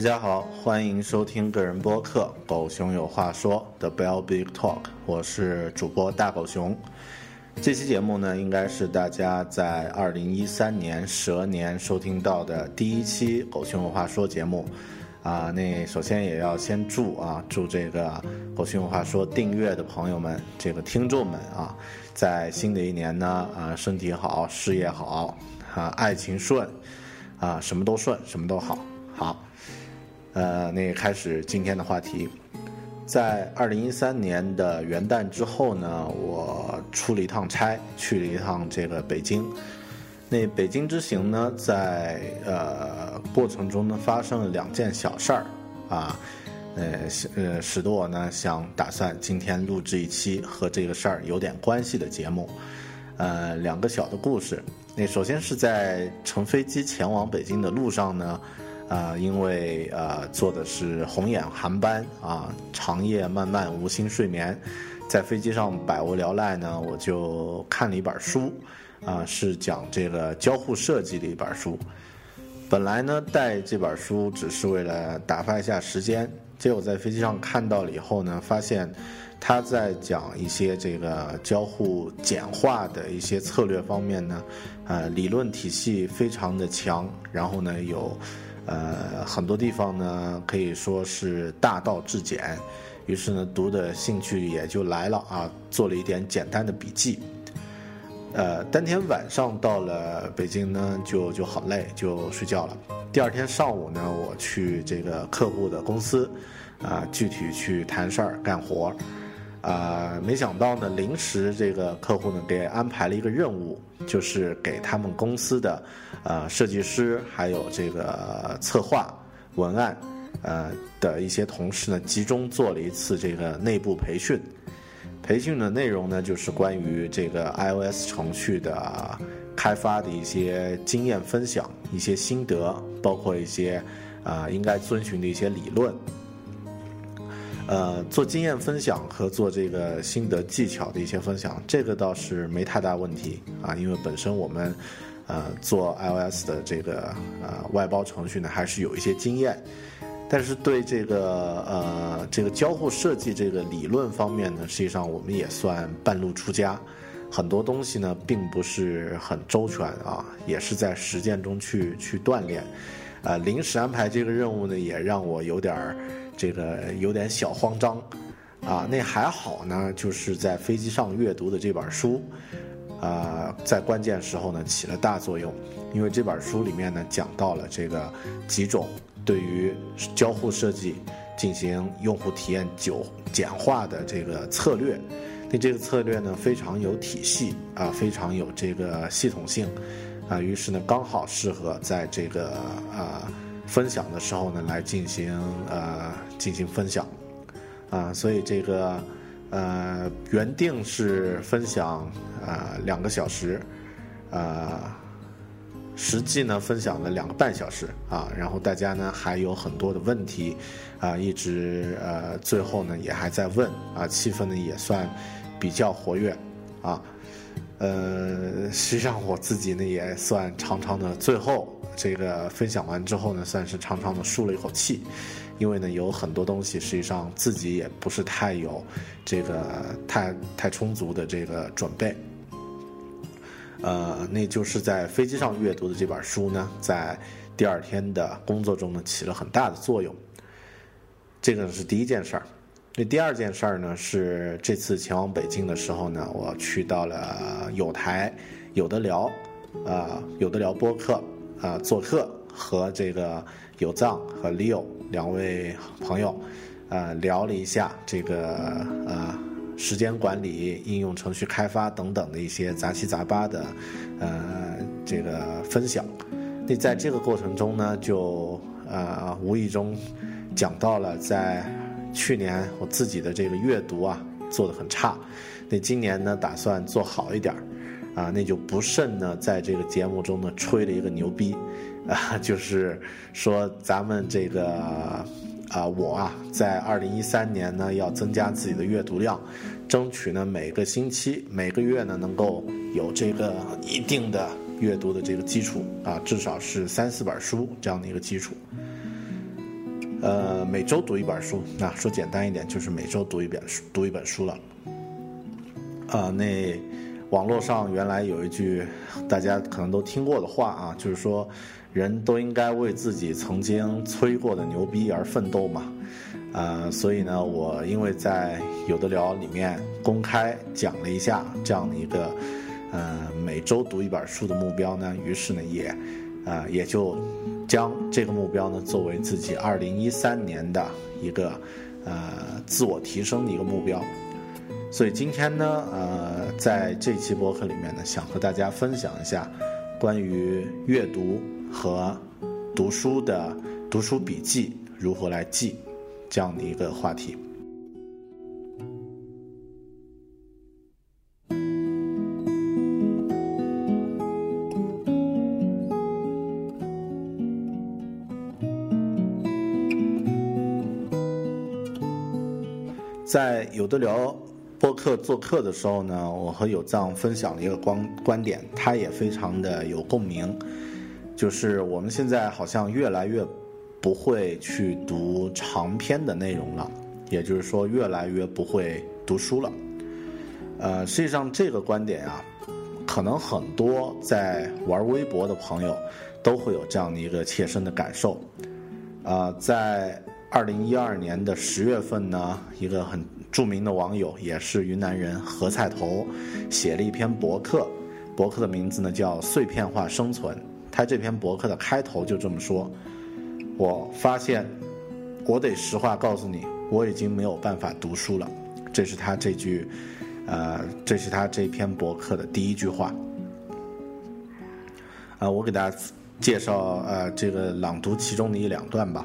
大家好，欢迎收听个人播客《狗熊有话说》的 Bell Big Talk，我是主播大狗熊。这期节目呢，应该是大家在二零一三年蛇年收听到的第一期《狗熊有话说》节目。啊，那首先也要先祝啊，祝这个《狗熊有话说》订阅的朋友们，这个听众们啊，在新的一年呢，啊，身体好，事业好，啊，爱情顺，啊，什么都顺，什么都好，好。呃，那开始今天的话题，在二零一三年的元旦之后呢，我出了一趟差，去了一趟这个北京。那北京之行呢，在呃过程中呢，发生了两件小事儿，啊，呃呃，使得我呢想打算今天录制一期和这个事儿有点关系的节目，呃，两个小的故事。那首先是在乘飞机前往北京的路上呢。啊，因为呃坐的是红眼航班啊，长夜漫漫无心睡眠，在飞机上百无聊赖呢，我就看了一本书，啊，是讲这个交互设计的一本书。本来呢带这本书只是为了打发一下时间，结果在飞机上看到了以后呢，发现他在讲一些这个交互简化的一些策略方面呢，呃，理论体系非常的强，然后呢有。呃，很多地方呢可以说是大道至简，于是呢读的兴趣也就来了啊，做了一点简单的笔记。呃，当天晚上到了北京呢，就就很累，就睡觉了。第二天上午呢，我去这个客户的公司，啊，具体去谈事儿、干活。啊，没想到呢，临时这个客户呢给安排了一个任务，就是给他们公司的，呃，设计师还有这个策划、文案，呃的一些同事呢，集中做了一次这个内部培训。培训的内容呢，就是关于这个 iOS 程序的开发的一些经验分享、一些心得，包括一些啊应该遵循的一些理论。呃，做经验分享和做这个心得技巧的一些分享，这个倒是没太大问题啊，因为本身我们，呃，做 iOS 的这个呃外包程序呢，还是有一些经验，但是对这个呃这个交互设计这个理论方面呢，实际上我们也算半路出家，很多东西呢并不是很周全啊，也是在实践中去去锻炼，呃，临时安排这个任务呢，也让我有点儿。这个有点小慌张，啊，那还好呢，就是在飞机上阅读的这本书，啊，在关键时候呢起了大作用，因为这本书里面呢讲到了这个几种对于交互设计进行用户体验久简化的这个策略，那这个策略呢非常有体系啊，非常有这个系统性，啊，于是呢刚好适合在这个啊。分享的时候呢，来进行呃进行分享，啊，所以这个呃原定是分享啊两个小时，啊，实际呢分享了两个半小时啊，然后大家呢还有很多的问题啊，一直呃最后呢也还在问啊，气氛呢也算比较活跃啊，呃，实际上我自己呢也算长长的最后。这个分享完之后呢，算是长长的舒了一口气，因为呢有很多东西实际上自己也不是太有这个太太充足的这个准备。呃，那就是在飞机上阅读的这本书呢，在第二天的工作中呢起了很大的作用。这个是第一件事儿。那第二件事儿呢，是这次前往北京的时候呢，我去到了有台有的聊，啊，有的聊播客啊做客，和这个有藏和 Leo 两位朋友，啊聊了一下这个呃时间管理、应用程序开发等等的一些杂七杂八的呃这个分享。那在这个过程中呢，就呃无意中讲到了在。去年我自己的这个阅读啊做的很差，那今年呢打算做好一点儿，啊，那就不慎呢在这个节目中呢吹了一个牛逼，啊，就是说咱们这个啊我啊在二零一三年呢要增加自己的阅读量，争取呢每个星期每个月呢能够有这个一定的阅读的这个基础啊，至少是三四本书这样的一个基础。呃，每周读一本书，那说简单一点，就是每周读一本书，读一本书了。啊，那网络上原来有一句大家可能都听过的话啊，就是说，人都应该为自己曾经吹过的牛逼而奋斗嘛。啊，所以呢，我因为在有的聊里面公开讲了一下这样的一个呃每周读一本书的目标呢，于是呢也。啊，也就将这个目标呢作为自己二零一三年的一个呃自我提升的一个目标。所以今天呢，呃，在这期播客里面呢，想和大家分享一下关于阅读和读书的读书笔记如何来记这样的一个话题。在有的聊播客做客的时候呢，我和有藏分享了一个观观点，他也非常的有共鸣，就是我们现在好像越来越不会去读长篇的内容了，也就是说越来越不会读书了。呃，实际上这个观点啊，可能很多在玩微博的朋友都会有这样的一个切身的感受。啊，在。二零一二年的十月份呢，一个很著名的网友，也是云南人何菜头，写了一篇博客，博客的名字呢叫《碎片化生存》。他这篇博客的开头就这么说：“我发现，我得实话告诉你，我已经没有办法读书了。”这是他这句，呃，这是他这篇博客的第一句话。啊，我给大家介绍呃这个朗读其中的一两段吧。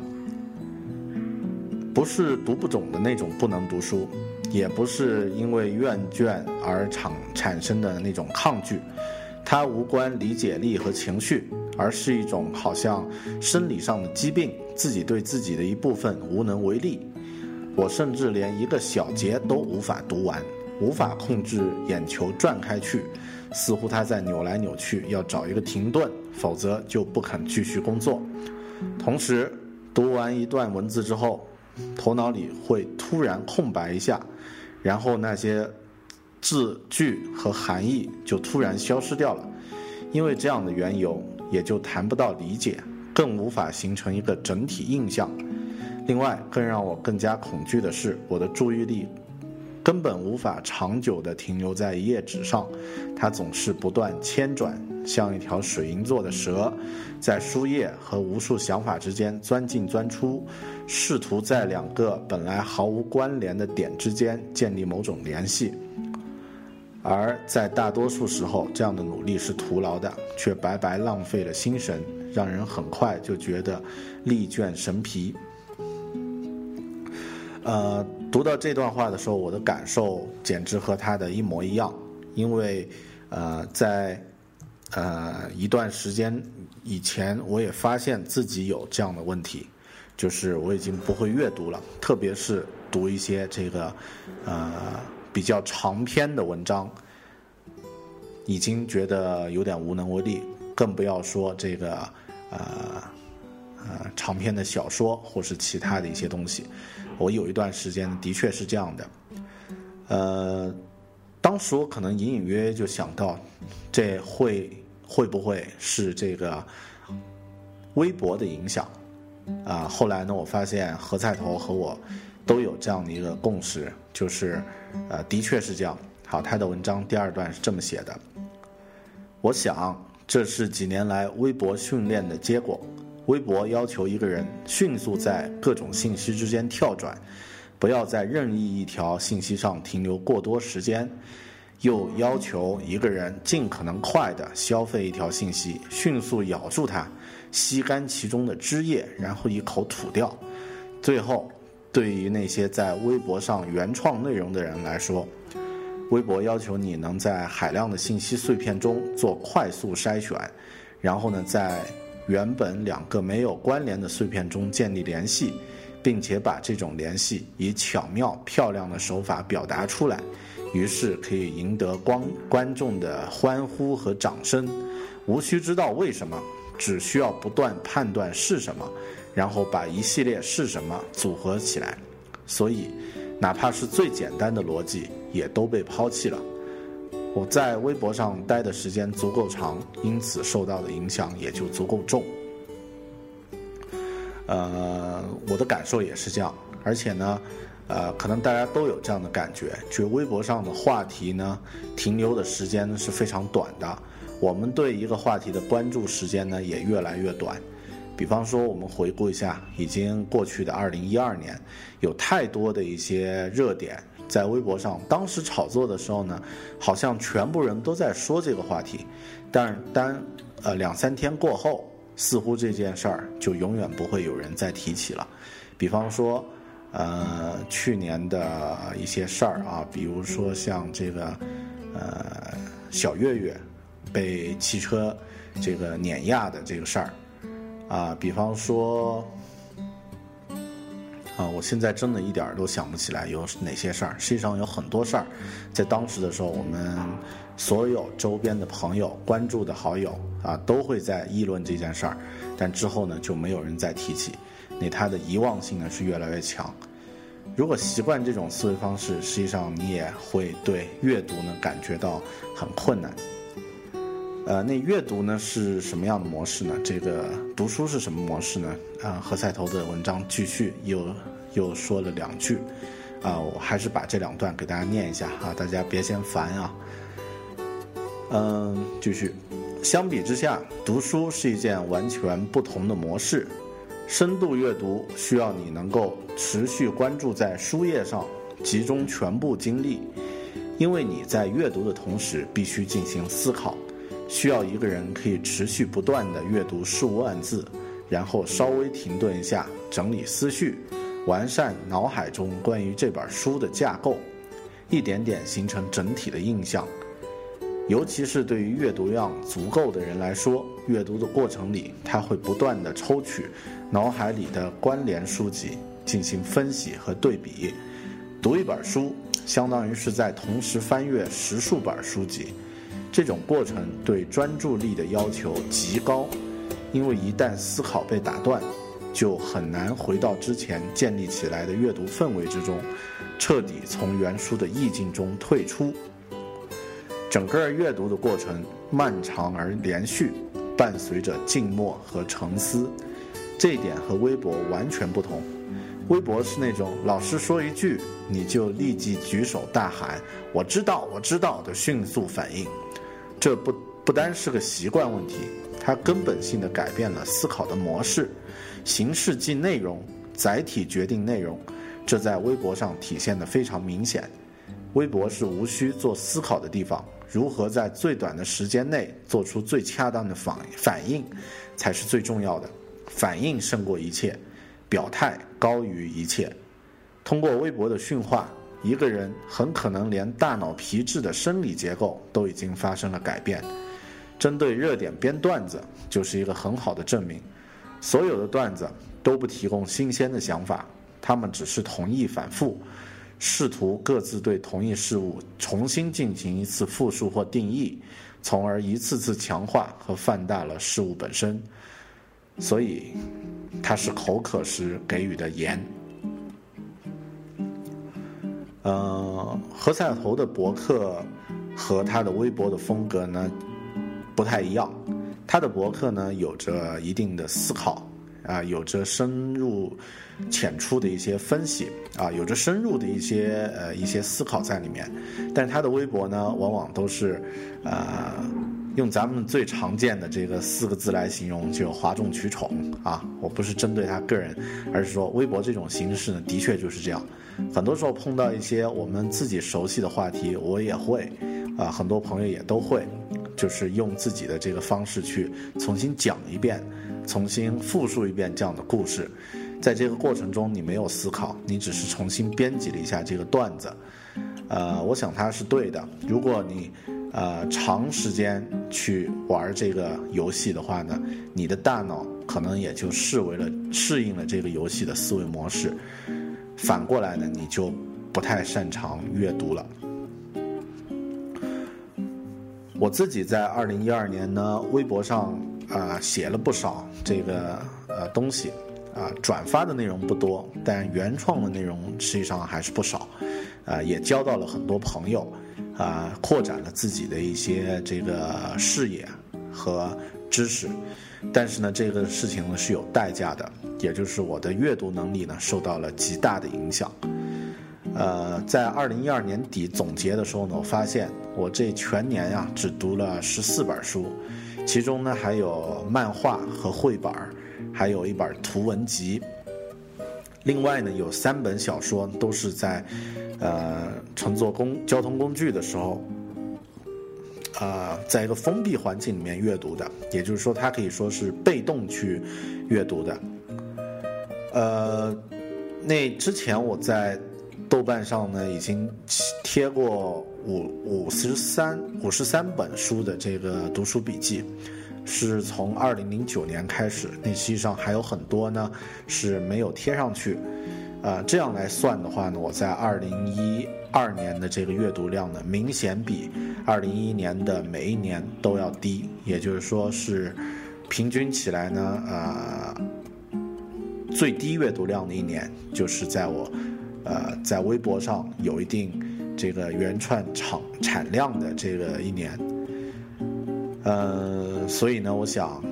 不是读不懂的那种不能读书，也不是因为厌倦而产产生的那种抗拒，它无关理解力和情绪，而是一种好像生理上的疾病，自己对自己的一部分无能为力。我甚至连一个小节都无法读完，无法控制眼球转开去，似乎它在扭来扭去，要找一个停顿，否则就不肯继续工作。同时，读完一段文字之后。头脑里会突然空白一下，然后那些字句和含义就突然消失掉了，因为这样的缘由，也就谈不到理解，更无法形成一个整体印象。另外，更让我更加恐惧的是，我的注意力。根本无法长久地停留在一页纸上，它总是不断迁转，像一条水银做的蛇，在书页和无数想法之间钻进钻出，试图在两个本来毫无关联的点之间建立某种联系。而在大多数时候，这样的努力是徒劳的，却白白浪费了心神，让人很快就觉得力倦神疲。呃，读到这段话的时候，我的感受简直和他的一模一样。因为，呃，在呃一段时间以前，我也发现自己有这样的问题，就是我已经不会阅读了，特别是读一些这个呃比较长篇的文章，已经觉得有点无能为力，更不要说这个呃呃长篇的小说或是其他的一些东西。我有一段时间的确是这样的，呃，当时我可能隐隐约约就想到，这会会不会是这个微博的影响？啊，后来呢，我发现何菜头和我都有这样的一个共识，就是呃，的确是这样。好，他的文章第二段是这么写的：我想这是几年来微博训练的结果。微博要求一个人迅速在各种信息之间跳转，不要在任意一条信息上停留过多时间。又要求一个人尽可能快地消费一条信息，迅速咬住它，吸干其中的汁液，然后一口吐掉。最后，对于那些在微博上原创内容的人来说，微博要求你能在海量的信息碎片中做快速筛选，然后呢，在原本两个没有关联的碎片中建立联系，并且把这种联系以巧妙漂亮的手法表达出来。于是可以赢得观观众的欢呼和掌声，无需知道为什么，只需要不断判断是什么，然后把一系列是什么组合起来。所以，哪怕是最简单的逻辑也都被抛弃了。我在微博上待的时间足够长，因此受到的影响也就足够重。呃，我的感受也是这样，而且呢。呃，可能大家都有这样的感觉，就微博上的话题呢，停留的时间呢是非常短的。我们对一个话题的关注时间呢也越来越短。比方说，我们回顾一下已经过去的二零一二年，有太多的一些热点在微博上，当时炒作的时候呢，好像全部人都在说这个话题，但当呃两三天过后，似乎这件事儿就永远不会有人再提起了。比方说。呃，去年的一些事儿啊，比如说像这个，呃，小月月被汽车这个碾压的这个事儿，啊，比方说，啊，我现在真的一点儿都想不起来有哪些事儿。实际上有很多事儿，在当时的时候，我们所有周边的朋友、关注的好友啊，都会在议论这件事儿，但之后呢，就没有人再提起。那它的遗忘性呢是越来越强。如果习惯这种思维方式，实际上你也会对阅读呢感觉到很困难。呃，那阅读呢是什么样的模式呢？这个读书是什么模式呢？啊，何赛头的文章继续又又说了两句，啊，我还是把这两段给大家念一下啊，大家别嫌烦啊。嗯，继续。相比之下，读书是一件完全不同的模式。深度阅读需要你能够持续关注在书页上，集中全部精力，因为你在阅读的同时必须进行思考，需要一个人可以持续不断的阅读数万字，然后稍微停顿一下，整理思绪，完善脑海中关于这本书的架构，一点点形成整体的印象。尤其是对于阅读量足够的人来说，阅读的过程里，他会不断的抽取脑海里的关联书籍进行分析和对比。读一本书，相当于是在同时翻阅十数本书籍，这种过程对专注力的要求极高，因为一旦思考被打断，就很难回到之前建立起来的阅读氛围之中，彻底从原书的意境中退出。整个阅读的过程漫长而连续，伴随着静默和沉思，这一点和微博完全不同。微博是那种老师说一句，你就立即举手大喊“我知道，我知道”的迅速反应。这不不单是个习惯问题，它根本性的改变了思考的模式。形式即内容，载体决定内容，这在微博上体现的非常明显。微博是无需做思考的地方。如何在最短的时间内做出最恰当的反反应，才是最重要的。反应胜过一切，表态高于一切。通过微博的驯化，一个人很可能连大脑皮质的生理结构都已经发生了改变。针对热点编段子就是一个很好的证明。所有的段子都不提供新鲜的想法，他们只是同意反复。试图各自对同一事物重新进行一次复述或定义，从而一次次强化和放大了事物本身。所以，它是口渴时给予的盐。呃，何赛头的博客和他的微博的风格呢不太一样。他的博客呢有着一定的思考，啊，有着深入浅出的一些分析啊，有着深入的一些呃一些思考在里面。但是他的微博呢，往往都是呃用咱们最常见的这个四个字来形容，就哗众取宠啊。我不是针对他个人，而是说微博这种形式呢，的确就是这样。很多时候碰到一些我们自己熟悉的话题，我也会啊，很多朋友也都会。就是用自己的这个方式去重新讲一遍，重新复述一遍这样的故事，在这个过程中你没有思考，你只是重新编辑了一下这个段子，呃，我想它是对的。如果你呃长时间去玩这个游戏的话呢，你的大脑可能也就视为了适应了这个游戏的思维模式，反过来呢，你就不太擅长阅读了。我自己在二零一二年呢，微博上啊写了不少这个呃东西，啊转发的内容不多，但原创的内容实际上还是不少，啊也交到了很多朋友，啊扩展了自己的一些这个视野和知识，但是呢这个事情呢是有代价的，也就是我的阅读能力呢受到了极大的影响。呃，在二零一二年底总结的时候呢，我发现我这全年呀只读了十四本书，其中呢还有漫画和绘本儿，还有一本图文集。另外呢有三本小说都是在呃乘坐公交通工具的时候，啊，在一个封闭环境里面阅读的，也就是说它可以说是被动去阅读的。呃，那之前我在。豆瓣上呢，已经贴过五五十三五十三本书的这个读书笔记，是从二零零九年开始。那实际上还有很多呢是没有贴上去。呃，这样来算的话呢，我在二零一二年的这个阅读量呢，明显比二零一一年的每一年都要低。也就是说，是平均起来呢，呃，最低阅读量的一年就是在我。呃，在微博上有一定这个原创产产量的这个一年，呃，所以呢，我想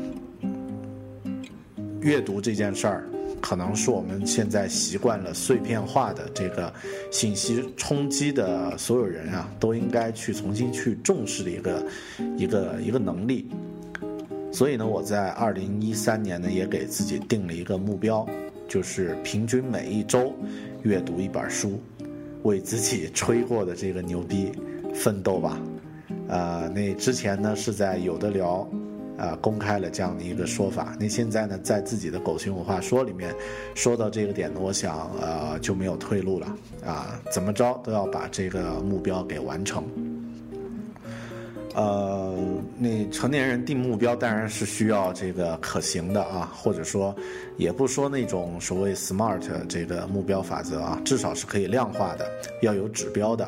阅读这件事儿，可能是我们现在习惯了碎片化的这个信息冲击的所有人啊，都应该去重新去重视的一个一个一个能力。所以呢，我在二零一三年呢，也给自己定了一个目标，就是平均每一周。阅读一本书，为自己吹过的这个牛逼奋斗吧。呃，那之前呢是在有的聊，啊公开了这样的一个说法。那现在呢，在自己的狗熊文化说里面说到这个点呢，我想呃就没有退路了。啊，怎么着都要把这个目标给完成。呃，那成年人定目标当然是需要这个可行的啊，或者说，也不说那种所谓 SMART 这个目标法则啊，至少是可以量化的，要有指标的。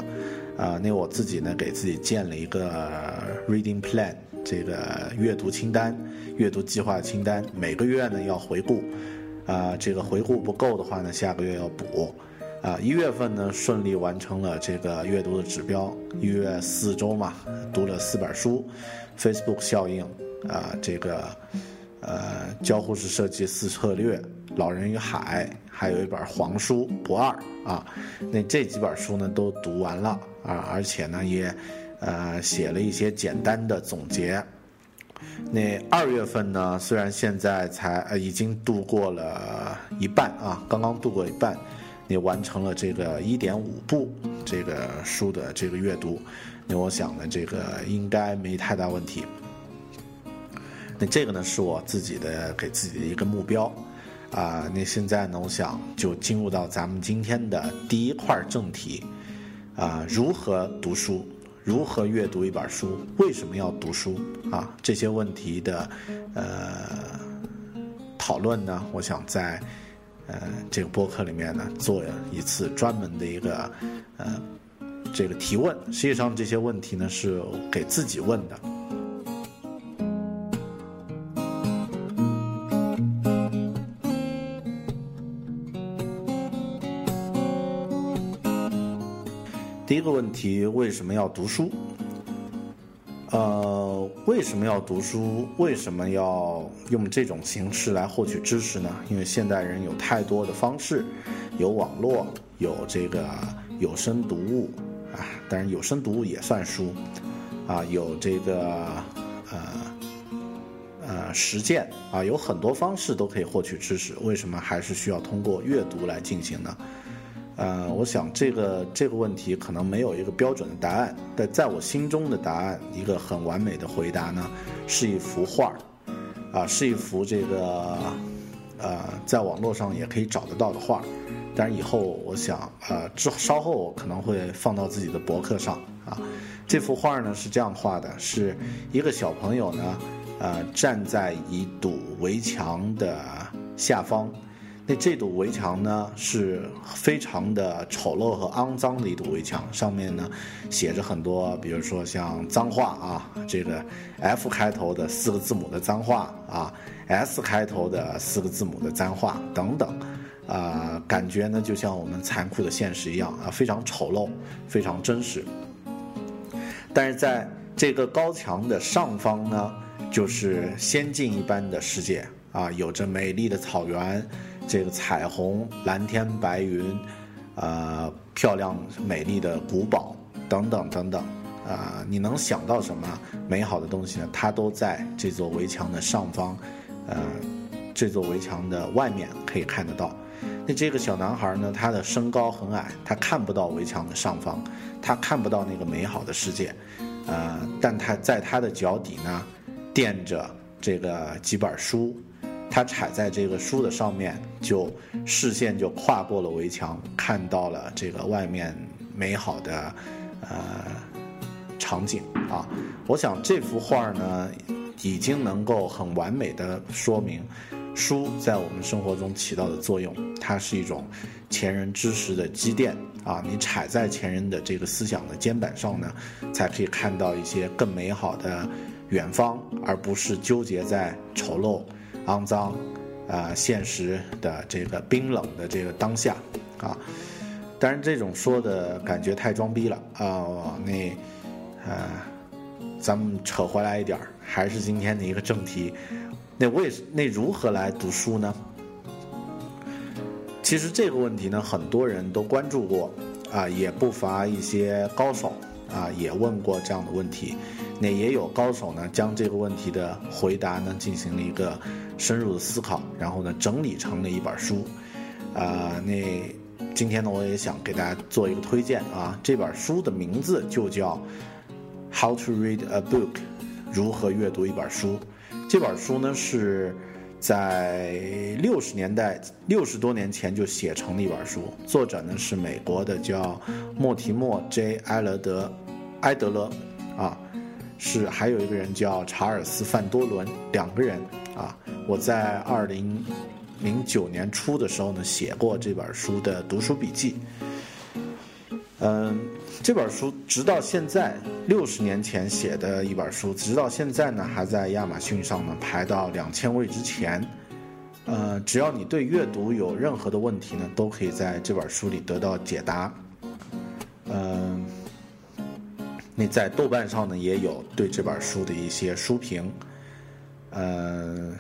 啊，那我自己呢，给自己建了一个 Reading Plan，这个阅读清单、阅读计划清单，每个月呢要回顾，啊，这个回顾不够的话呢，下个月要补。啊，一月份呢顺利完成了这个阅读的指标，一月四周嘛，读了四本书，Facebook 效应，啊，这个，呃，交互式设计四策略，老人与海，还有一本黄书不二啊，那这几本书呢都读完了啊，而且呢也，呃，写了一些简单的总结。那二月份呢，虽然现在才呃已经度过了一半啊，刚刚度过一半。你完成了这个一点五部这个书的这个阅读，那我想呢，这个应该没太大问题。那这个呢，是我自己的给自己的一个目标啊。那现在呢，我想就进入到咱们今天的第一块正题啊，如何读书，如何阅读一本书，为什么要读书啊？这些问题的呃讨论呢，我想在。呃，这个播客里面呢，做一次专门的一个呃这个提问。实际上这些问题呢是给自己问的。这个问题，为什么要读书？呃，为什么要读书？为什么要用这种形式来获取知识呢？因为现代人有太多的方式，有网络，有这个有声读物啊，当然有声读物也算书啊，有这个呃呃实践啊，有很多方式都可以获取知识。为什么还是需要通过阅读来进行呢？呃，我想这个这个问题可能没有一个标准的答案，但在我心中的答案，一个很完美的回答呢，是一幅画儿，啊，是一幅这个，呃，在网络上也可以找得到的画儿，但是以后我想，呃，之稍后我可能会放到自己的博客上啊。这幅画呢是这样画的，是一个小朋友呢，呃，站在一堵围墙的下方。那这堵围墙呢，是非常的丑陋和肮脏的一堵围墙，上面呢写着很多，比如说像脏话啊，这个 F 开头的四个字母的脏话啊，S 开头的四个字母的脏话等等，啊，感觉呢就像我们残酷的现实一样啊，非常丑陋，非常真实。但是在这个高墙的上方呢，就是仙境一般的世界啊，有着美丽的草原。这个彩虹、蓝天白云，呃，漂亮美丽的古堡等等等等，啊，你能想到什么美好的东西呢？它都在这座围墙的上方，呃，这座围墙的外面可以看得到。那这个小男孩呢？他的身高很矮，他看不到围墙的上方，他看不到那个美好的世界，呃，但他在他的脚底呢，垫着这个几本书。他踩在这个书的上面，就视线就跨过了围墙，看到了这个外面美好的呃场景啊。我想这幅画呢，已经能够很完美的说明书在我们生活中起到的作用。它是一种前人知识的积淀啊。你踩在前人的这个思想的肩膀上呢，才可以看到一些更美好的远方，而不是纠结在丑陋。肮脏，啊，现实的这个冰冷的这个当下，啊，当然这种说的感觉太装逼了啊。那，呃，咱们扯回来一点儿，还是今天的一个正题。那为那如何来读书呢？其实这个问题呢，很多人都关注过，啊，也不乏一些高手啊，也问过这样的问题。那也有高手呢，将这个问题的回答呢进行了一个深入的思考，然后呢整理成了一本书。啊，那今天呢我也想给大家做一个推荐啊，这本书的名字就叫《How to Read a Book》，如何阅读一本书。这本书呢是在六十年代六十多年前就写成了一本书，作者呢是美国的叫莫提莫 ·J· 埃勒德埃德勒啊。是，还有一个人叫查尔斯·范多伦，两个人啊。我在二零零九年初的时候呢，写过这本书的读书笔记。嗯，这本书直到现在，六十年前写的一本书，直到现在呢，还在亚马逊上呢排到两千位之前。呃，只要你对阅读有任何的问题呢，都可以在这本书里得到解答。嗯。你在豆瓣上呢，也有对这本书的一些书评，呃，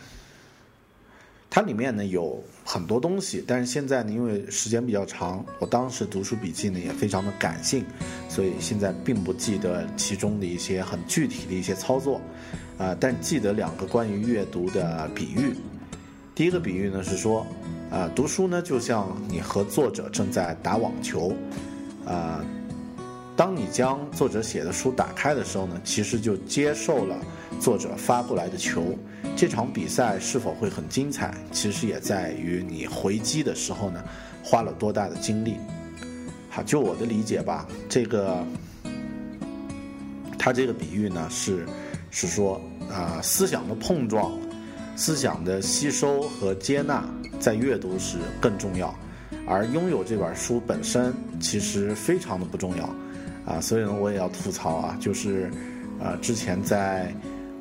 它里面呢有很多东西，但是现在呢，因为时间比较长，我当时读书笔记呢也非常的感性，所以现在并不记得其中的一些很具体的一些操作，啊，但记得两个关于阅读的比喻。第一个比喻呢是说，啊，读书呢就像你和作者正在打网球，啊。当你将作者写的书打开的时候呢，其实就接受了作者发过来的球。这场比赛是否会很精彩，其实也在于你回击的时候呢，花了多大的精力。好，就我的理解吧，这个他这个比喻呢是是说啊，思想的碰撞、思想的吸收和接纳，在阅读时更重要，而拥有这本书本身其实非常的不重要。啊，所以呢，我也要吐槽啊，就是，呃，之前在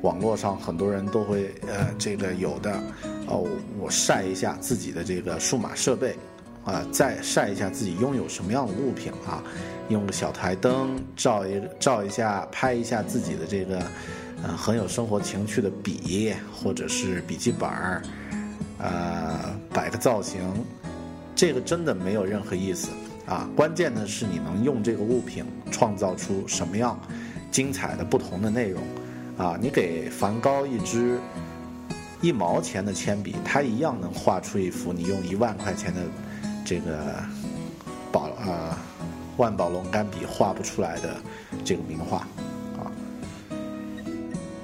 网络上很多人都会呃，这个有的，哦，我晒一下自己的这个数码设备，啊，再晒一下自己拥有什么样的物品啊，用个小台灯照一照一下，拍一下自己的这个呃很有生活情趣的笔或者是笔记本儿，呃摆个造型，这个真的没有任何意思啊。关键的是你能用这个物品创造出什么样精彩的不同的内容啊。你给梵高一支一毛钱的铅笔，他一样能画出一幅你用一万块钱的这个宝啊。万宝龙干笔画不出来的这个名画，啊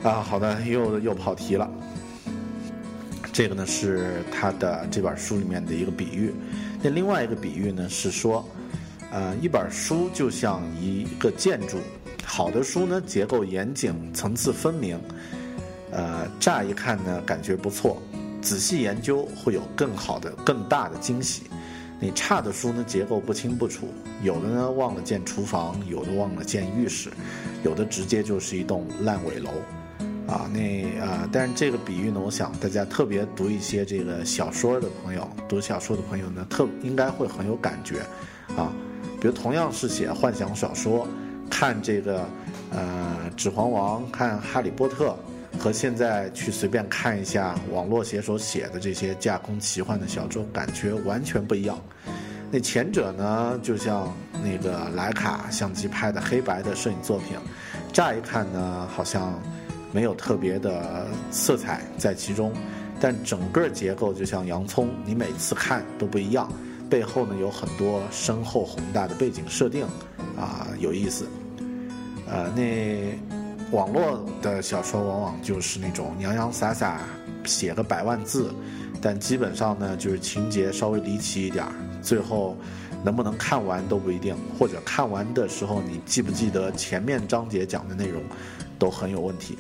啊，好的，又又跑题了。这个呢是他的这本书里面的一个比喻。那另外一个比喻呢是说，呃，一本书就像一个建筑，好的书呢结构严谨，层次分明，呃，乍一看呢感觉不错，仔细研究会有更好的、更大的惊喜。你差的书呢，结构不清不楚，有的呢忘了建厨房，有的忘了建浴室，有的直接就是一栋烂尾楼，啊，那啊，但是这个比喻呢，我想大家特别读一些这个小说的朋友，读小说的朋友呢，特应该会很有感觉，啊，比如同样是写幻想小说，看这个呃《指环王》，看《哈利波特》。和现在去随便看一下网络写手写的这些架空奇幻的小说，感觉完全不一样。那前者呢，就像那个徕卡相机拍的黑白的摄影作品，乍一看呢，好像没有特别的色彩在其中，但整个结构就像洋葱，你每次看都不一样，背后呢有很多深厚宏大的背景设定，啊，有意思。呃，那。网络的小说往往就是那种洋洋洒洒写个百万字，但基本上呢就是情节稍微离奇一点儿，最后能不能看完都不一定，或者看完的时候你记不记得前面章节讲的内容，都很有问题。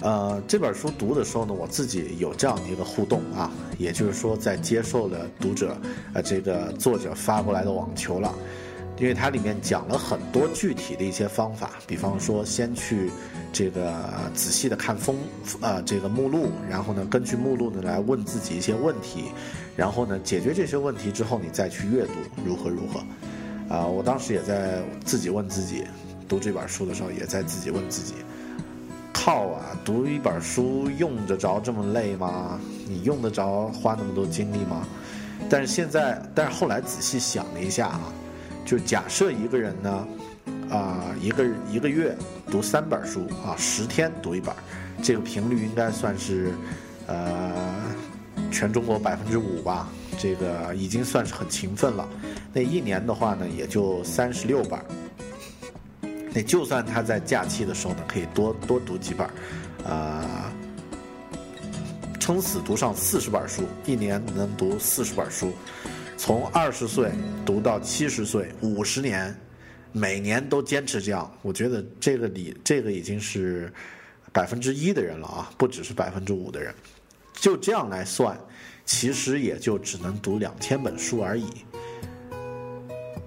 呃，这本书读的时候呢，我自己有这样的一个互动啊，也就是说在接受了读者呃这个作者发过来的网球了。因为它里面讲了很多具体的一些方法，比方说先去这个仔细的看封呃这个目录，然后呢根据目录呢来问自己一些问题，然后呢解决这些问题之后，你再去阅读如何如何。啊，我当时也在自己问自己，读这本书的时候也在自己问自己，靠啊，读一本书用得着这么累吗？你用得着花那么多精力吗？但是现在，但是后来仔细想了一下啊。就假设一个人呢，啊，一个一个月读三本书啊，十天读一本，这个频率应该算是，呃，全中国百分之五吧，这个已经算是很勤奋了。那一年的话呢，也就三十六本。那就算他在假期的时候呢，可以多多读几本，啊，撑死读上四十本书，一年能读四十本书。从二十岁读到七十岁，五十年，每年都坚持这样，我觉得这个里这个已经是百分之一的人了啊，不只是百分之五的人。就这样来算，其实也就只能读两千本书而已。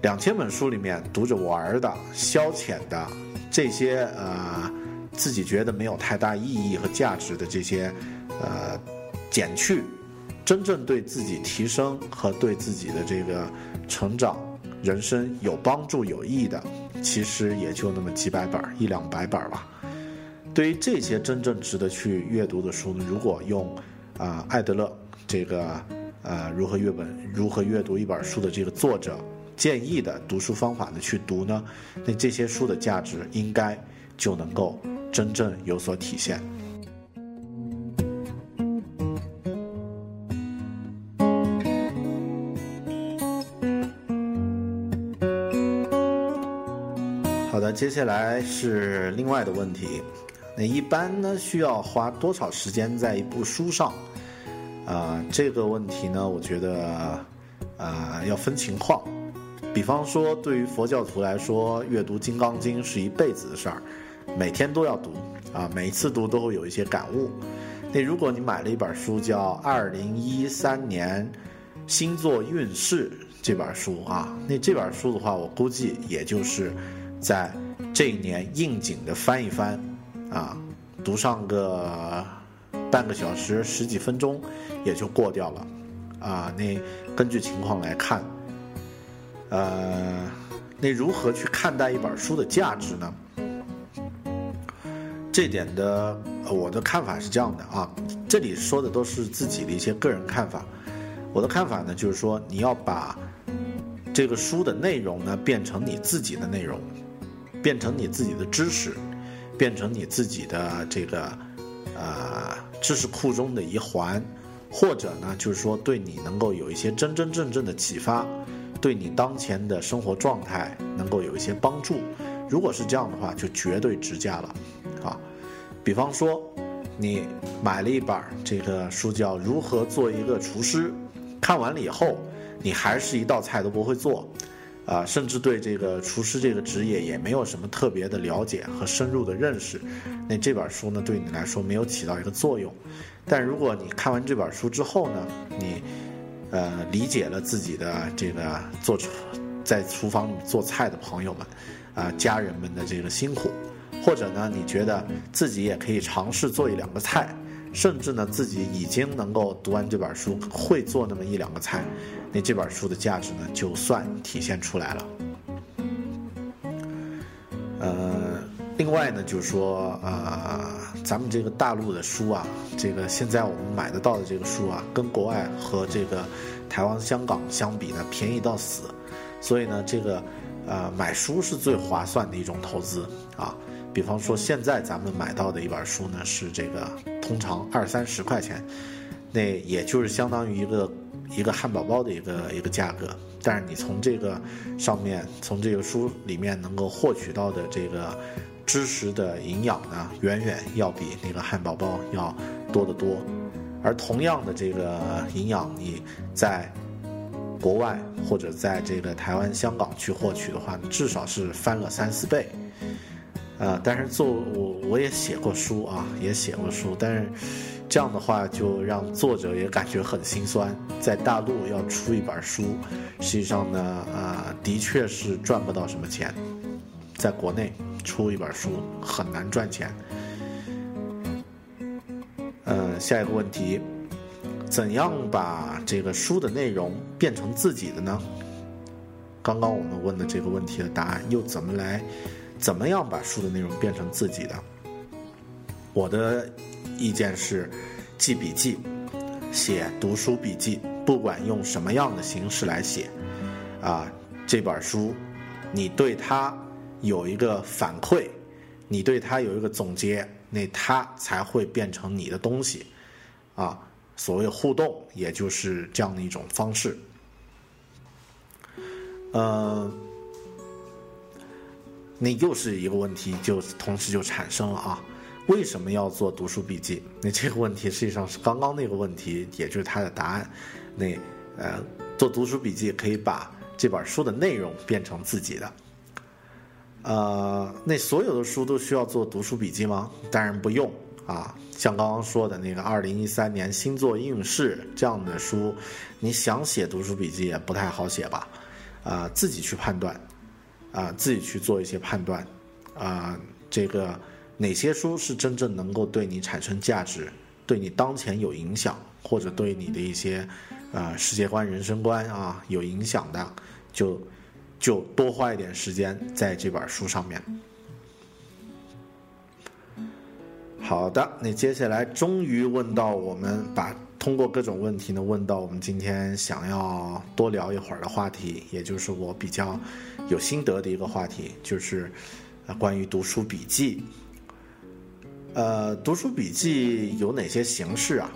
两千本书里面，读着玩的、消遣的这些呃，自己觉得没有太大意义和价值的这些呃，减去。真正对自己提升和对自己的这个成长、人生有帮助、有益的，其实也就那么几百本儿一两百本儿吧。对于这些真正值得去阅读的书呢，如果用啊艾德勒这个呃如何阅本、如何阅读一本书的这个作者建议的读书方法呢去读呢，那这些书的价值应该就能够真正有所体现。接下来是另外的问题，那一般呢需要花多少时间在一部书上？啊，这个问题呢，我觉得啊要分情况。比方说，对于佛教徒来说，阅读《金刚经》是一辈子的事儿，每天都要读啊，每一次读都会有一些感悟。那如果你买了一本书叫《二零一三年星座运势》这本书啊，那这本书的话，我估计也就是在。这一年应景的翻一翻，啊，读上个半个小时十几分钟也就过掉了，啊，那根据情况来看，呃，那如何去看待一本书的价值呢？这点的我的看法是这样的啊，这里说的都是自己的一些个人看法。我的看法呢，就是说你要把这个书的内容呢变成你自己的内容，变成你自己的知识，变成你自己的这个呃知识库中的一环，或者呢就是说对你能够有一些真真正正的启发，对你当前的生活状态能够有一些帮助。如果是这样的话，就绝对值价了，啊，比方说你买了一本这个书叫《如何做一个厨师》。看完了以后，你还是一道菜都不会做，啊，甚至对这个厨师这个职业也没有什么特别的了解和深入的认识，那这本书呢，对你来说没有起到一个作用。但如果你看完这本书之后呢，你，呃，理解了自己的这个做在厨房里做菜的朋友们，啊，家人们的这个辛苦，或者呢，你觉得自己也可以尝试做一两个菜。甚至呢，自己已经能够读完这本书，会做那么一两个菜，那这本书的价值呢，就算体现出来了。呃，另外呢，就是说，呃，咱们这个大陆的书啊，这个现在我们买得到的这个书啊，跟国外和这个台湾、香港相比呢，便宜到死，所以呢，这个呃，买书是最划算的一种投资啊。比方说，现在咱们买到的一本书呢，是这个通常二三十块钱，那也就是相当于一个一个汉堡包的一个一个价格。但是你从这个上面，从这个书里面能够获取到的这个知识的营养呢，远远要比那个汉堡包要多得多。而同样的这个营养，你在国外或者在这个台湾、香港去获取的话，至少是翻了三四倍。呃，但是做我我也写过书啊，也写过书，但是这样的话就让作者也感觉很心酸。在大陆要出一本书，实际上呢，呃，的确是赚不到什么钱。在国内出一本书很难赚钱。呃，下一个问题，怎样把这个书的内容变成自己的呢？刚刚我们问的这个问题的答案又怎么来？怎么样把书的内容变成自己的？我的意见是，记笔记，写读书笔记，不管用什么样的形式来写，啊，这本书，你对它有一个反馈，你对它有一个总结，那它才会变成你的东西，啊，所谓互动，也就是这样的一种方式，呃。那又是一个问题，就同时就产生了啊，为什么要做读书笔记？那这个问题实际上是刚刚那个问题，也就是它的答案。那呃，做读书笔记可以把这本书的内容变成自己的。呃，那所有的书都需要做读书笔记吗？当然不用啊。像刚刚说的那个二零一三年星座运势这样的书，你想写读书笔记也不太好写吧？啊，自己去判断。啊，自己去做一些判断，啊，这个哪些书是真正能够对你产生价值，对你当前有影响，或者对你的一些呃世界观、人生观啊有影响的，就就多花一点时间在这本书上面。好的，那接下来终于问到我们把。通过各种问题呢，问到我们今天想要多聊一会儿的话题，也就是我比较有心得的一个话题，就是关于读书笔记。呃，读书笔记有哪些形式啊？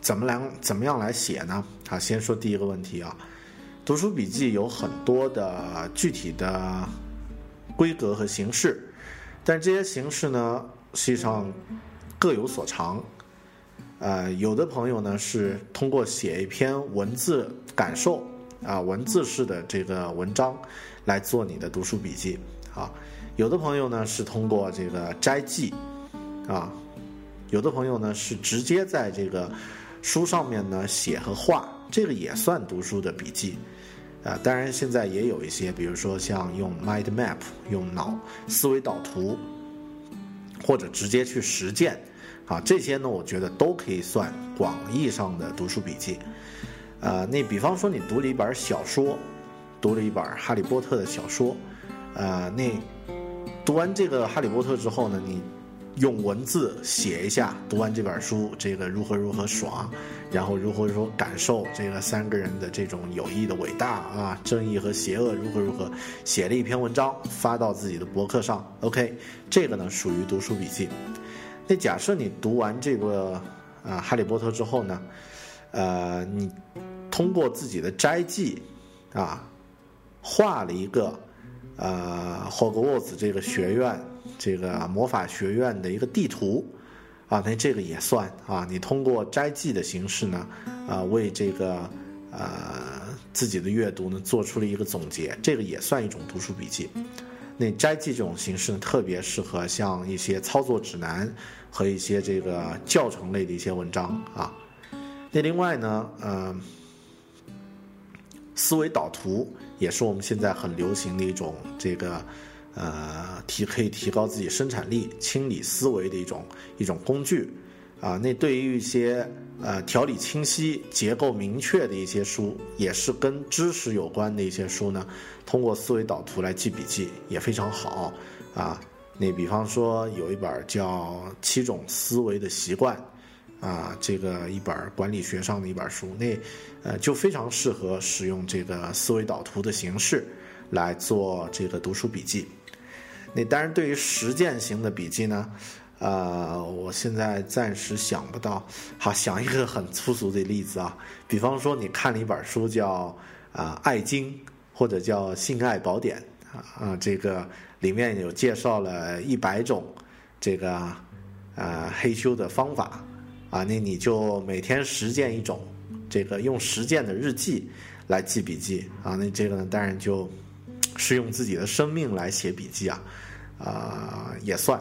怎么来怎么样来写呢？啊，先说第一个问题啊，读书笔记有很多的具体的规格和形式，但这些形式呢，实际上各有所长。呃，有的朋友呢是通过写一篇文字感受啊，文字式的这个文章来做你的读书笔记啊。有的朋友呢是通过这个摘记啊，有的朋友呢是直接在这个书上面呢写和画，这个也算读书的笔记啊。当然，现在也有一些，比如说像用 mind map 用脑思维导图，或者直接去实践。啊，这些呢，我觉得都可以算广义上的读书笔记。呃，那比方说你读了一本小说，读了一本《哈利波特》的小说，呃，那读完这个《哈利波特》之后呢，你用文字写一下读完这本书这个如何如何爽，然后如何如何感受这个三个人的这种友谊的伟大啊，正义和邪恶如何如何，写了一篇文章发到自己的博客上。OK，这个呢属于读书笔记。那假设你读完这个啊《哈利波特》之后呢，呃，你通过自己的斋记啊，画了一个呃霍格沃兹这个学院。这个魔法学院的一个地图，啊，那这个也算啊。你通过斋记的形式呢，啊，为这个呃自己的阅读呢做出了一个总结，这个也算一种读书笔记。那斋记这种形式呢，特别适合像一些操作指南和一些这个教程类的一些文章啊。那另外呢，呃，思维导图也是我们现在很流行的一种这个。呃，提可以提高自己生产力、清理思维的一种一种工具，啊，那对于一些呃条理清晰、结构明确的一些书，也是跟知识有关的一些书呢，通过思维导图来记笔记也非常好，啊，那比方说有一本叫《七种思维的习惯》，啊，这个一本管理学上的一本书，那呃就非常适合使用这个思维导图的形式来做这个读书笔记。那当然，对于实践型的笔记呢，呃，我现在暂时想不到。好，想一个很粗俗的例子啊，比方说你看了一本书叫啊《爱经》，或者叫《性爱宝典》啊啊，这个里面有介绍了一百种这个啊黑修的方法。啊，那你就每天实践一种，这个用实践的日记来记笔记。啊，那这个呢，当然就是用自己的生命来写笔记啊。啊，也算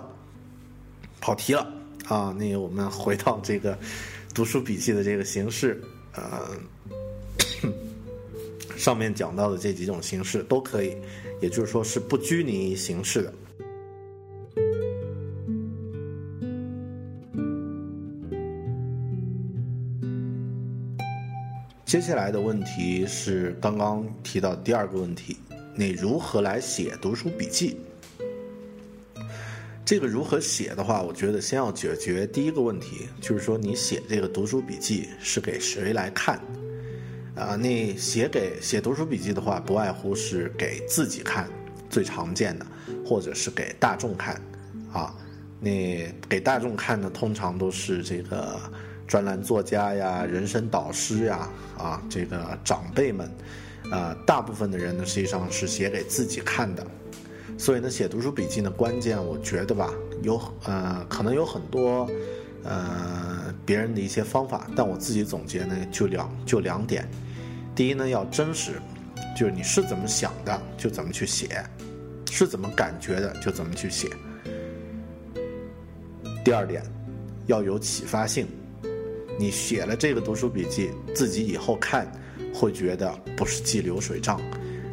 跑题了啊！那个，我们回到这个读书笔记的这个形式，呃，上面讲到的这几种形式都可以，也就是说是不拘泥形式的。接下来的问题是刚刚提到第二个问题，你如何来写读书笔记？这个如何写的话，我觉得先要解决第一个问题，就是说你写这个读书笔记是给谁来看？啊，那写给写读书笔记的话，不外乎是给自己看，最常见的，或者是给大众看。啊，那给大众看的，通常都是这个专栏作家呀、人生导师呀、啊这个长辈们，呃，大部分的人呢，实际上是写给自己看的。所以呢，写读书笔记呢，关键我觉得吧，有呃，可能有很多呃别人的一些方法，但我自己总结呢，就两就两点。第一呢，要真实，就是你是怎么想的就怎么去写，是怎么感觉的就怎么去写。第二点，要有启发性，你写了这个读书笔记，自己以后看会觉得不是记流水账。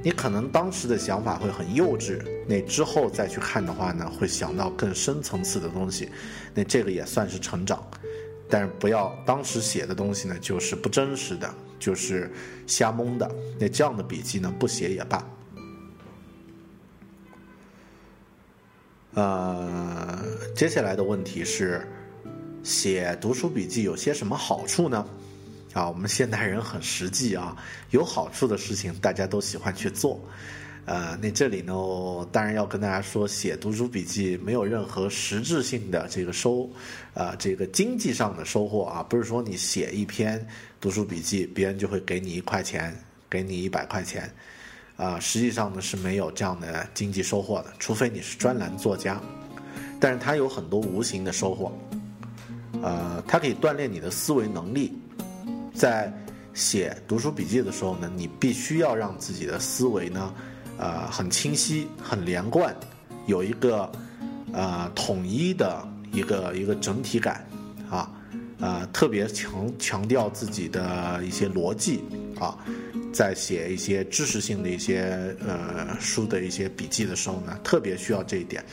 你可能当时的想法会很幼稚，那之后再去看的话呢，会想到更深层次的东西，那这个也算是成长，但是不要当时写的东西呢，就是不真实的，就是瞎蒙的，那这样的笔记呢，不写也罢。呃，接下来的问题是，写读书笔记有些什么好处呢？啊，我们现代人很实际啊，有好处的事情大家都喜欢去做。呃，那这里呢，当然要跟大家说，写读书笔记没有任何实质性的这个收，啊，这个经济上的收获啊，不是说你写一篇读书笔记，别人就会给你一块钱，给你一百块钱，啊，实际上呢是没有这样的经济收获的，除非你是专栏作家，但是它有很多无形的收获，呃，它可以锻炼你的思维能力。在写读书笔记的时候呢，你必须要让自己的思维呢，呃，很清晰、很连贯，有一个呃统一的一个一个整体感，啊，呃，特别强强调自己的一些逻辑啊。在写一些知识性的一些呃书的一些笔记的时候呢，特别需要这一点。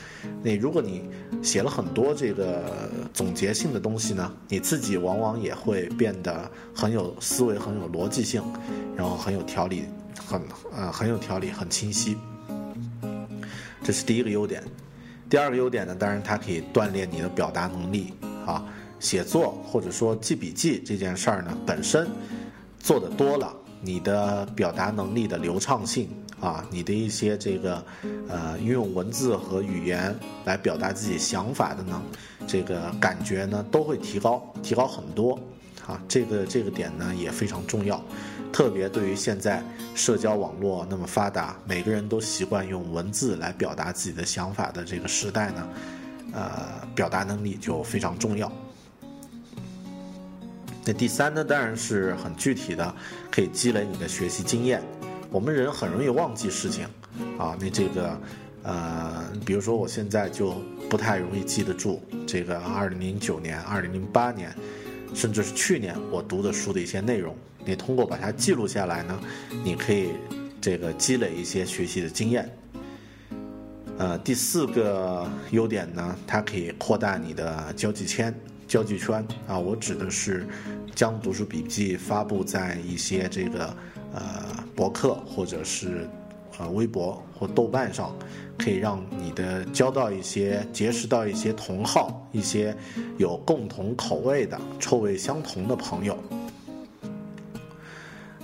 那如果你写了很多这个总结性的东西呢，你自己往往也会变得很有思维、很有逻辑性，然后很有条理，很呃很有条理、很清晰。这是第一个优点。第二个优点呢，当然它可以锻炼你的表达能力啊。写作或者说记笔记这件事儿呢，本身做的多了，你的表达能力的流畅性啊，你的一些这个呃运用文字和语言来表达自己想法的呢，这个感觉呢都会提高，提高很多啊。这个这个点呢也非常重要，特别对于现在社交网络那么发达，每个人都习惯用文字来表达自己的想法的这个时代呢，呃，表达能力就非常重要。那第三呢，当然是很具体的，可以积累你的学习经验。我们人很容易忘记事情，啊，那这个，呃，比如说我现在就不太容易记得住这个二零零九年、二零零八年，甚至是去年我读的书的一些内容。你通过把它记录下来呢，你可以这个积累一些学习的经验。呃，第四个优点呢，它可以扩大你的交际圈。交际圈啊，我指的是将读书笔记发布在一些这个呃博客或者是呃微博或豆瓣上，可以让你的交到一些结识到一些同好，一些有共同口味的、臭味相同的朋友。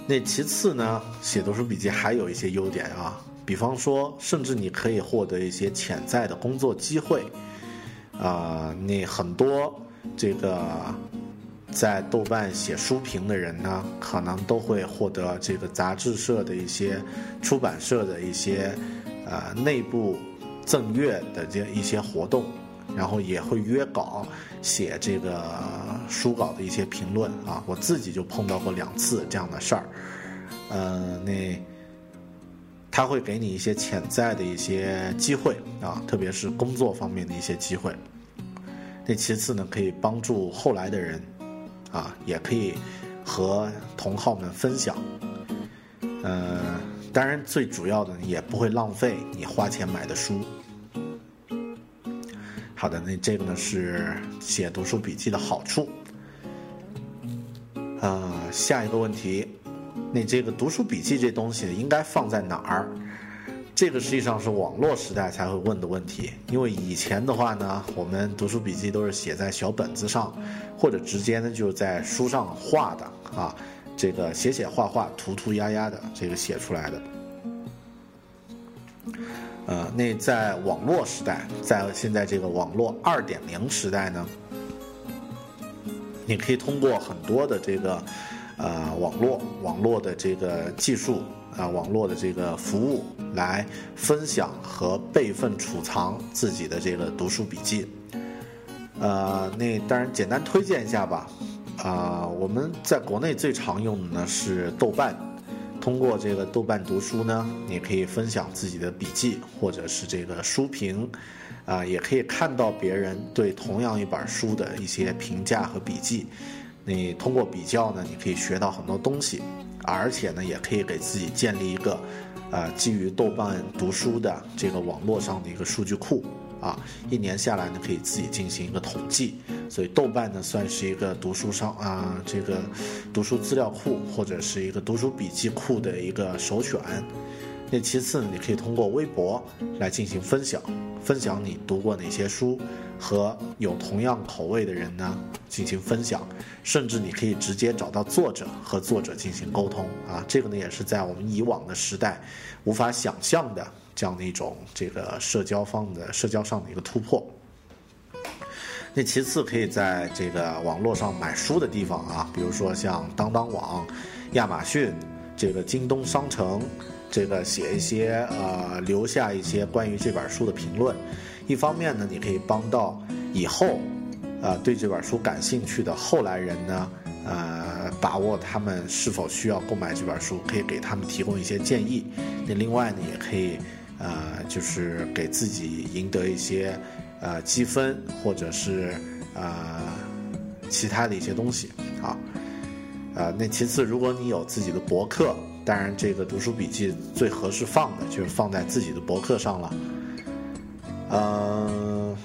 那其次呢，写读书笔记还有一些优点啊，比方说，甚至你可以获得一些潜在的工作机会啊，那很多。这个在豆瓣写书评的人呢，可能都会获得这个杂志社的一些、出版社的一些呃内部赠阅的这一些活动，然后也会约稿写这个书稿的一些评论啊。我自己就碰到过两次这样的事儿，呃，那他会给你一些潜在的一些机会啊，特别是工作方面的一些机会。那其次呢，可以帮助后来的人，啊，也可以和同好们分享。呃，当然最主要的也不会浪费你花钱买的书。好的，那这个呢是写读书笔记的好处。啊，下一个问题，那这个读书笔记这东西应该放在哪儿？这个实际上是网络时代才会问的问题，因为以前的话呢，我们读书笔记都是写在小本子上，或者直接呢就在书上画的啊，这个写写画画、涂涂鸦鸦的这个写出来的。呃，那在网络时代，在现在这个网络二点零时代呢，你可以通过很多的这个呃网络网络的这个技术。啊，网络的这个服务来分享和备份储藏自己的这个读书笔记。呃，那当然简单推荐一下吧。啊，我们在国内最常用的呢是豆瓣，通过这个豆瓣读书呢，你可以分享自己的笔记或者是这个书评，啊，也可以看到别人对同样一本书的一些评价和笔记。你通过比较呢，你可以学到很多东西。而且呢，也可以给自己建立一个，呃，基于豆瓣读书的这个网络上的一个数据库啊，一年下来呢，可以自己进行一个统计。所以豆瓣呢，算是一个读书上啊，这个读书资料库或者是一个读书笔记库的一个首选。那其次呢，你可以通过微博来进行分享，分享你读过哪些书。和有同样口味的人呢进行分享，甚至你可以直接找到作者和作者进行沟通啊，这个呢也是在我们以往的时代无法想象的这样的一种这个社交方的社交上的一个突破。那其次可以在这个网络上买书的地方啊，比如说像当当网、亚马逊、这个京东商城，这个写一些呃留下一些关于这本书的评论。一方面呢，你可以帮到以后，呃，对这本书感兴趣的后来人呢，呃，把握他们是否需要购买这本书，可以给他们提供一些建议。那另外呢，也可以，呃，就是给自己赢得一些，呃，积分或者是呃其他的一些东西啊。呃，那其次，如果你有自己的博客，当然这个读书笔记最合适放的就是放在自己的博客上了。呃，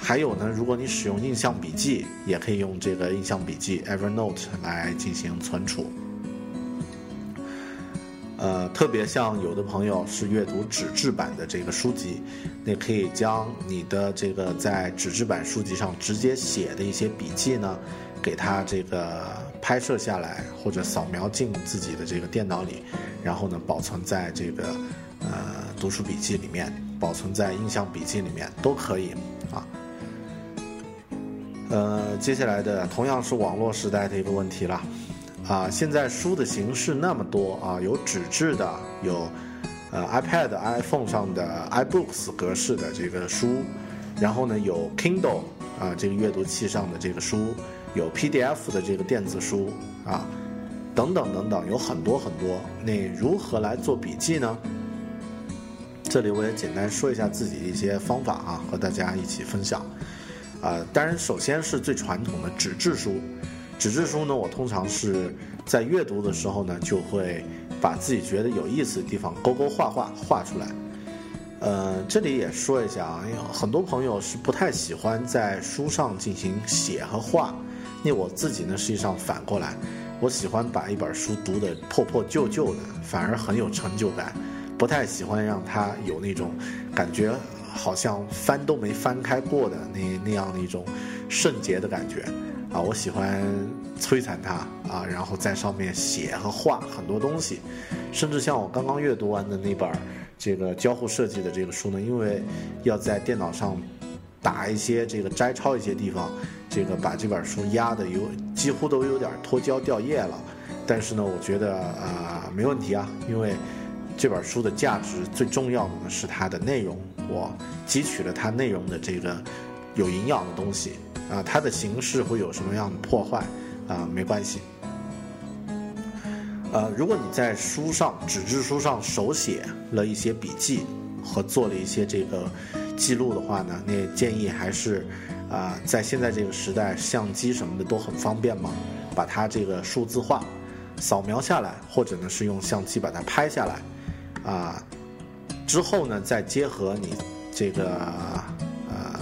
还有呢，如果你使用印象笔记，也可以用这个印象笔记 Evernote 来进行存储。呃，特别像有的朋友是阅读纸质版的这个书籍，那可以将你的这个在纸质版书籍上直接写的一些笔记呢，给它这个拍摄下来或者扫描进自己的这个电脑里，然后呢保存在这个呃读书笔记里面，保存在印象笔记里面都可以啊。呃，接下来的同样是网络时代的一个问题了。啊，现在书的形式那么多啊，有纸质的，有呃 iPad、iPhone 上的 iBooks 格式的这个书，然后呢有 Kindle 啊这个阅读器上的这个书，有 PDF 的这个电子书啊，等等等等，有很多很多。那如何来做笔记呢？这里我也简单说一下自己的一些方法啊，和大家一起分享。啊，当然首先是最传统的纸质书。纸质书呢，我通常是在阅读的时候呢，就会把自己觉得有意思的地方勾勾画画画出来。呃，这里也说一下啊，因为很多朋友是不太喜欢在书上进行写和画。那我自己呢，实际上反过来，我喜欢把一本书读得破破旧旧的，反而很有成就感。不太喜欢让它有那种感觉，好像翻都没翻开过的那那样的一种圣洁的感觉。啊，我喜欢摧残它啊，然后在上面写和画很多东西，甚至像我刚刚阅读完的那本这个交互设计的这个书呢，因为要在电脑上打一些这个摘抄一些地方，这个把这本书压的有几乎都有点脱胶掉页了，但是呢，我觉得啊没问题啊，因为这本书的价值最重要的呢是它的内容，我汲取了它内容的这个有营养的东西。啊，它的形式会有什么样的破坏？啊，没关系。呃，如果你在书上纸质书上手写了一些笔记和做了一些这个记录的话呢，那建议还是啊，在现在这个时代，相机什么的都很方便嘛，把它这个数字化，扫描下来，或者呢是用相机把它拍下来，啊，之后呢再结合你这个呃。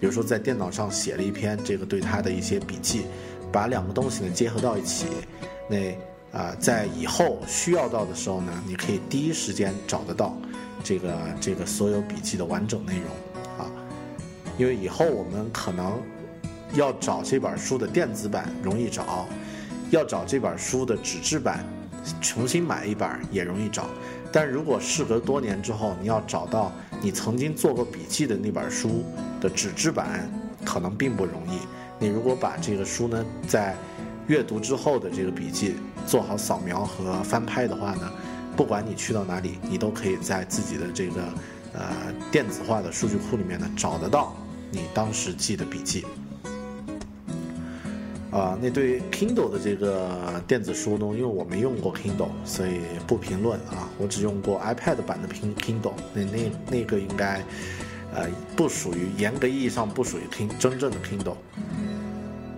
比如说，在电脑上写了一篇这个对他的一些笔记，把两个东西呢结合到一起，那啊，在以后需要到的时候呢，你可以第一时间找得到这个这个所有笔记的完整内容啊。因为以后我们可能要找这本书的电子版容易找，要找这本书的纸质版重新买一本也容易找，但如果事隔多年之后，你要找到你曾经做过笔记的那本书。的纸质版可能并不容易。你如果把这个书呢，在阅读之后的这个笔记做好扫描和翻拍的话呢，不管你去到哪里，你都可以在自己的这个呃电子化的数据库里面呢找得到你当时记的笔记。啊，那对于 Kindle 的这个电子书呢，因为我没用过 Kindle，所以不评论啊。我只用过 iPad 版的 Kindle，那那那个应该。呃，不属于严格意义上不属于 King 真正的 Kindle。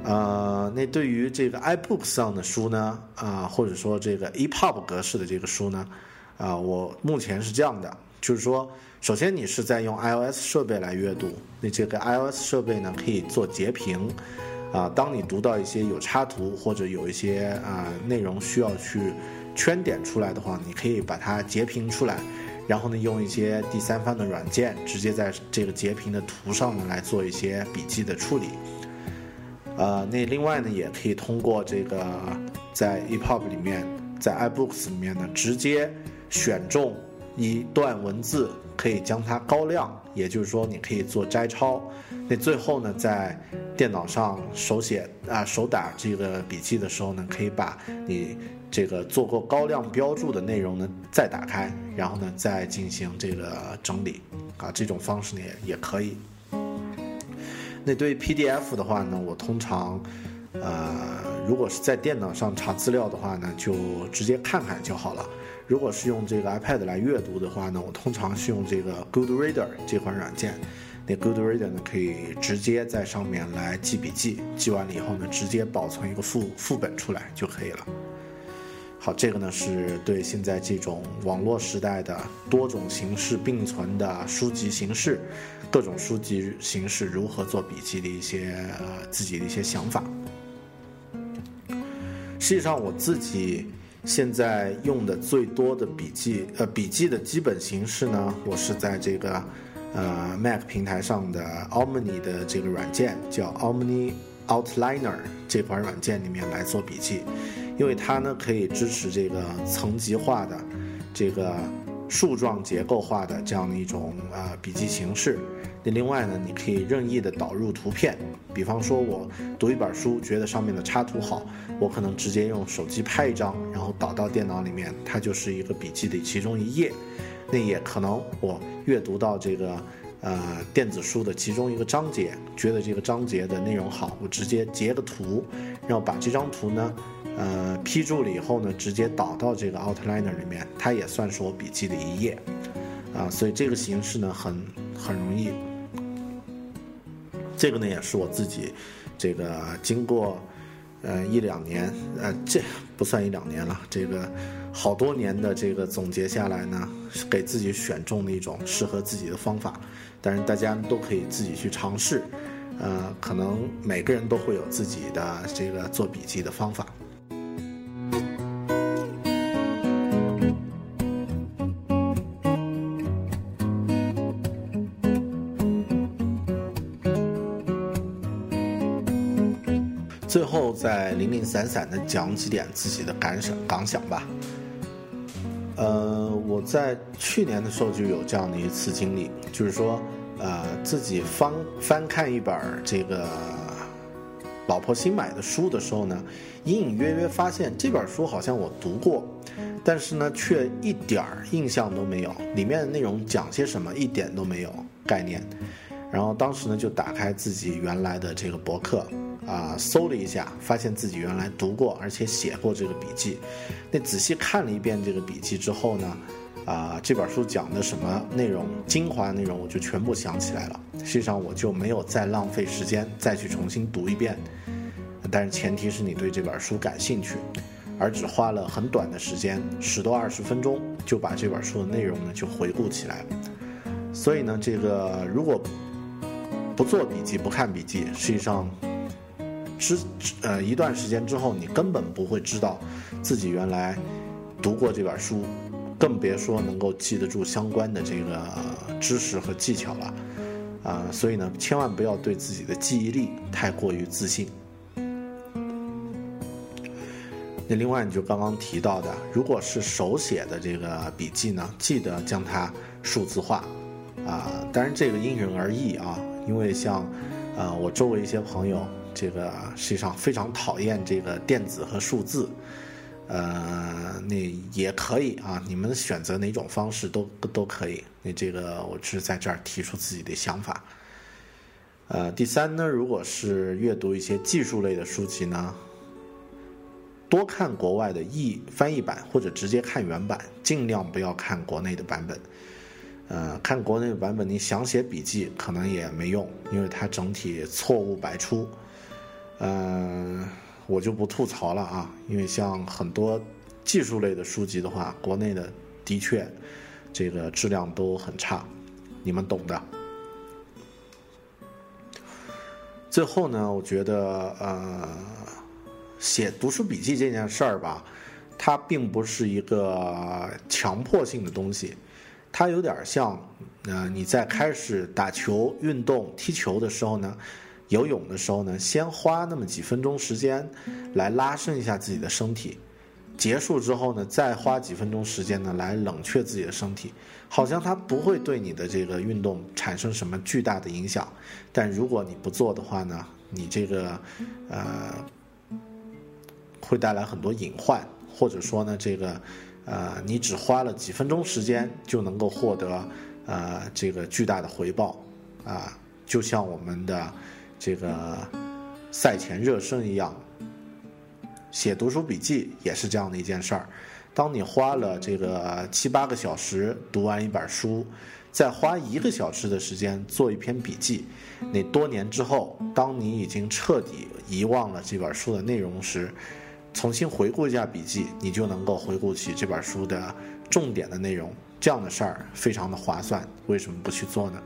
呃，那对于这个 iBook 上的书呢，啊，或者说这个 EPUB 格式的这个书呢，啊，我目前是这样的，就是说，首先你是在用 iOS 设备来阅读，那这个 iOS 设备呢可以做截屏，啊，当你读到一些有插图或者有一些啊内容需要去圈点出来的话，你可以把它截屏出来。然后呢，用一些第三方的软件，直接在这个截屏的图上面来做一些笔记的处理。呃，那另外呢，也可以通过这个在 EPUB 里面，在 iBooks 里面呢，直接选中一段文字，可以将它高亮，也就是说，你可以做摘抄。那最后呢，在电脑上手写啊手打这个笔记的时候呢，可以把你。这个做过高亮标注的内容呢，再打开，然后呢，再进行这个整理，啊，这种方式呢也也可以。那对 PDF 的话呢，我通常，呃，如果是在电脑上查资料的话呢，就直接看看就好了。如果是用这个 iPad 来阅读的话呢，我通常是用这个 Good Reader 这款软件。那 Good Reader 呢，可以直接在上面来记笔记，记完了以后呢，直接保存一个副副本出来就可以了。好，这个呢是对现在这种网络时代的多种形式并存的书籍形式，各种书籍形式如何做笔记的一些呃自己的一些想法。实际上，我自己现在用的最多的笔记，呃，笔记的基本形式呢，我是在这个呃 Mac 平台上的 Omni 的这个软件，叫 Omni Outliner 这款软件里面来做笔记，因为它呢可以支持这个层级化的这个树状结构化的这样的一种啊笔记形式。那另外呢，你可以任意的导入图片，比方说我读一本书，觉得上面的插图好，我可能直接用手机拍一张，然后导到电脑里面，它就是一个笔记的其中一页。那也可能我阅读到这个呃电子书的其中一个章节，觉得这个章节的内容好，我直接截个图，然后把这张图呢呃批注了以后呢，直接导到这个 Outliner 里面，它也算是我笔记的一页啊。所以这个形式呢很很容易。这个呢也是我自己，这个经过，呃一两年，呃这不算一两年了，这个好多年的这个总结下来呢，给自己选中的一种适合自己的方法，但是大家都可以自己去尝试，呃可能每个人都会有自己的这个做笔记的方法。最后再零零散散的讲几点自己的感想感想吧。呃，我在去年的时候就有这样的一次经历，就是说，呃，自己翻翻看一本这个老婆新买的书的时候呢，隐隐约约发现这本书好像我读过，但是呢，却一点儿印象都没有，里面的内容讲些什么一点都没有概念。然后当时呢，就打开自己原来的这个博客。啊，搜了一下，发现自己原来读过，而且写过这个笔记。那仔细看了一遍这个笔记之后呢，啊，这本书讲的什么内容，精华内容我就全部想起来了。实际上我就没有再浪费时间再去重新读一遍，但是前提是你对这本书感兴趣，而只花了很短的时间，十多二十分钟就把这本书的内容呢就回顾起来了。所以呢，这个如果不做笔记、不看笔记，实际上。之呃一段时间之后，你根本不会知道自己原来读过这本书，更别说能够记得住相关的这个知识和技巧了啊！所以呢，千万不要对自己的记忆力太过于自信。那另外，你就刚刚提到的，如果是手写的这个笔记呢，记得将它数字化啊！当然，这个因人而异啊，因为像呃我周围一些朋友。这个实际上非常讨厌这个电子和数字，呃，那也可以啊，你们选择哪种方式都都可以。那这个我只是在这儿提出自己的想法。呃，第三呢，如果是阅读一些技术类的书籍呢，多看国外的译翻译版或者直接看原版，尽量不要看国内的版本。呃，看国内的版本，你想写笔记可能也没用，因为它整体错误百出。嗯，我就不吐槽了啊，因为像很多技术类的书籍的话，国内的的确这个质量都很差，你们懂的。最后呢，我觉得呃，写读书笔记这件事儿吧，它并不是一个强迫性的东西，它有点像呃你在开始打球、运动、踢球的时候呢。游泳的时候呢，先花那么几分钟时间来拉伸一下自己的身体，结束之后呢，再花几分钟时间呢来冷却自己的身体，好像它不会对你的这个运动产生什么巨大的影响。但如果你不做的话呢，你这个呃会带来很多隐患，或者说呢，这个呃你只花了几分钟时间就能够获得呃这个巨大的回报啊，就像我们的。这个赛前热身一样，写读书笔记也是这样的一件事儿。当你花了这个七八个小时读完一本书，再花一个小时的时间做一篇笔记，那多年之后，当你已经彻底遗忘了这本书的内容时，重新回顾一下笔记，你就能够回顾起这本书的重点的内容。这样的事儿非常的划算，为什么不去做呢？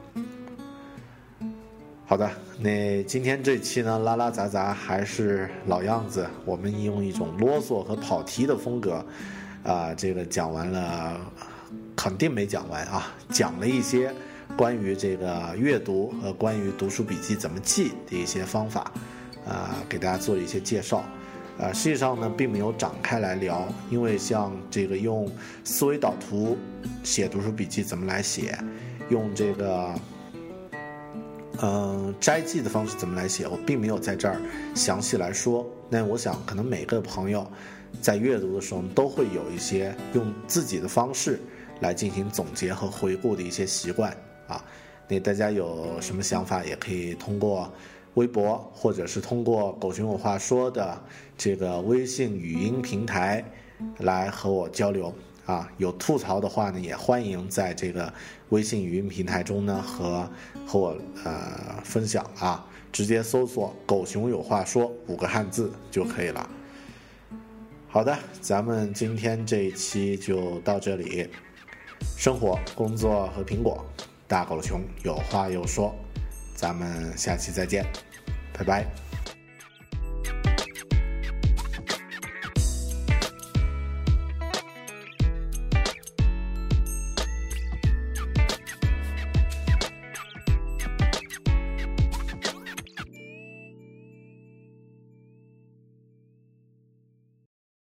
好的，那今天这期呢，拉拉杂杂还是老样子，我们用一种啰嗦和跑题的风格，啊，这个讲完了，肯定没讲完啊，讲了一些关于这个阅读和关于读书笔记怎么记的一些方法，啊，给大家做一些介绍，啊，实际上呢，并没有展开来聊，因为像这个用思维导图写读书笔记怎么来写，用这个。嗯，摘记的方式怎么来写？我并没有在这儿详细来说。那我想，可能每个朋友在阅读的时候都会有一些用自己的方式来进行总结和回顾的一些习惯啊。那大家有什么想法，也可以通过微博，或者是通过“狗熊有话说”的这个微信语音平台来和我交流。啊，有吐槽的话呢，也欢迎在这个微信语音平台中呢和和我呃分享啊，直接搜索“狗熊有话说”五个汉字就可以了。好的，咱们今天这一期就到这里。生活、工作和苹果，大狗熊有话要说，咱们下期再见，拜拜。